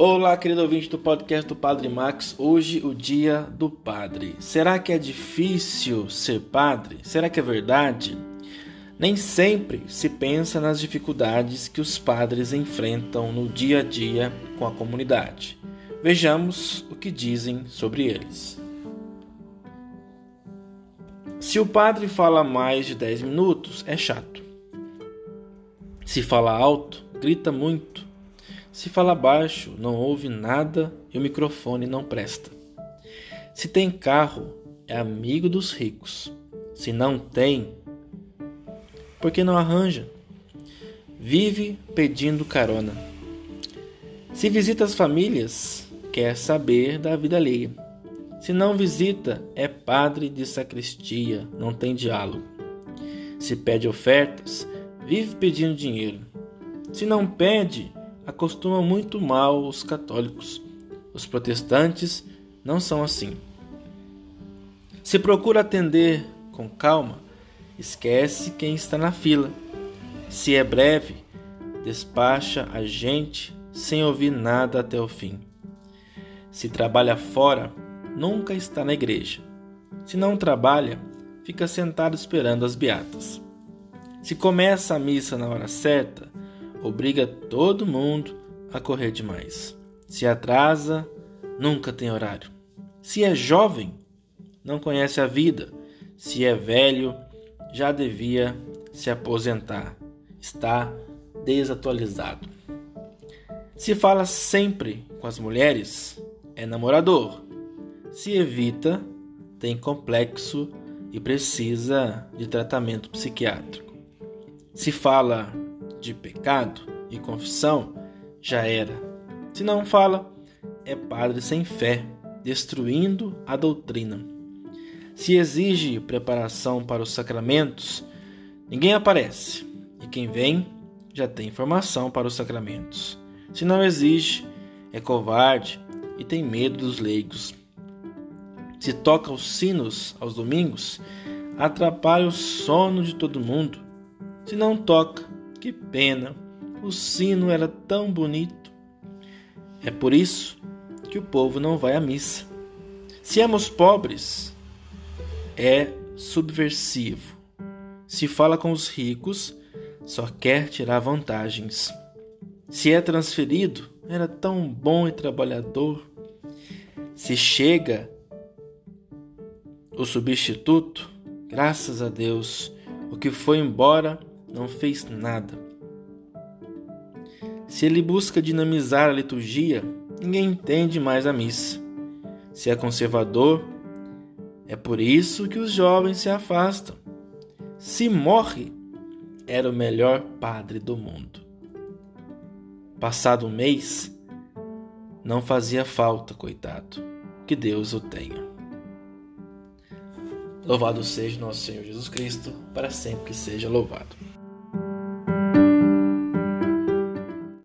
Olá, querido ouvinte do podcast do Padre Max. Hoje, o dia do padre. Será que é difícil ser padre? Será que é verdade? Nem sempre se pensa nas dificuldades que os padres enfrentam no dia a dia com a comunidade. Vejamos o que dizem sobre eles. Se o padre fala mais de 10 minutos, é chato. Se fala alto, grita muito se fala baixo, não ouve nada e o microfone não presta. Se tem carro, é amigo dos ricos. Se não tem, por que não arranja? Vive pedindo carona. Se visita as famílias, quer saber da vida alheia. Se não visita, é padre de sacristia, não tem diálogo. Se pede ofertas, vive pedindo dinheiro. Se não pede, acostuma muito mal os católicos. Os protestantes não são assim. Se procura atender com calma, esquece quem está na fila. Se é breve, despacha a gente sem ouvir nada até o fim. Se trabalha fora, nunca está na igreja. Se não trabalha, fica sentado esperando as beatas. Se começa a missa na hora certa, obriga todo mundo a correr demais. Se atrasa, nunca tem horário. Se é jovem, não conhece a vida. Se é velho, já devia se aposentar. Está desatualizado. Se fala sempre com as mulheres, é namorador. Se evita, tem complexo e precisa de tratamento psiquiátrico. Se fala de pecado e confissão, já era. Se não fala, é padre sem fé, destruindo a doutrina. Se exige preparação para os sacramentos, ninguém aparece, e quem vem já tem informação para os sacramentos. Se não exige, é covarde e tem medo dos leigos. Se toca os sinos aos domingos, atrapalha o sono de todo mundo. Se não toca, que pena, o sino era tão bonito. É por isso que o povo não vai à missa. Se éramos pobres, é subversivo. Se fala com os ricos, só quer tirar vantagens. Se é transferido, era tão bom e trabalhador. Se chega o substituto, graças a Deus, o que foi embora não fez nada. Se ele busca dinamizar a liturgia, ninguém entende mais a missa. Se é conservador, é por isso que os jovens se afastam. Se morre, era o melhor padre do mundo. Passado um mês, não fazia falta, coitado. Que Deus o tenha. Louvado seja nosso Senhor Jesus Cristo, para sempre que seja louvado.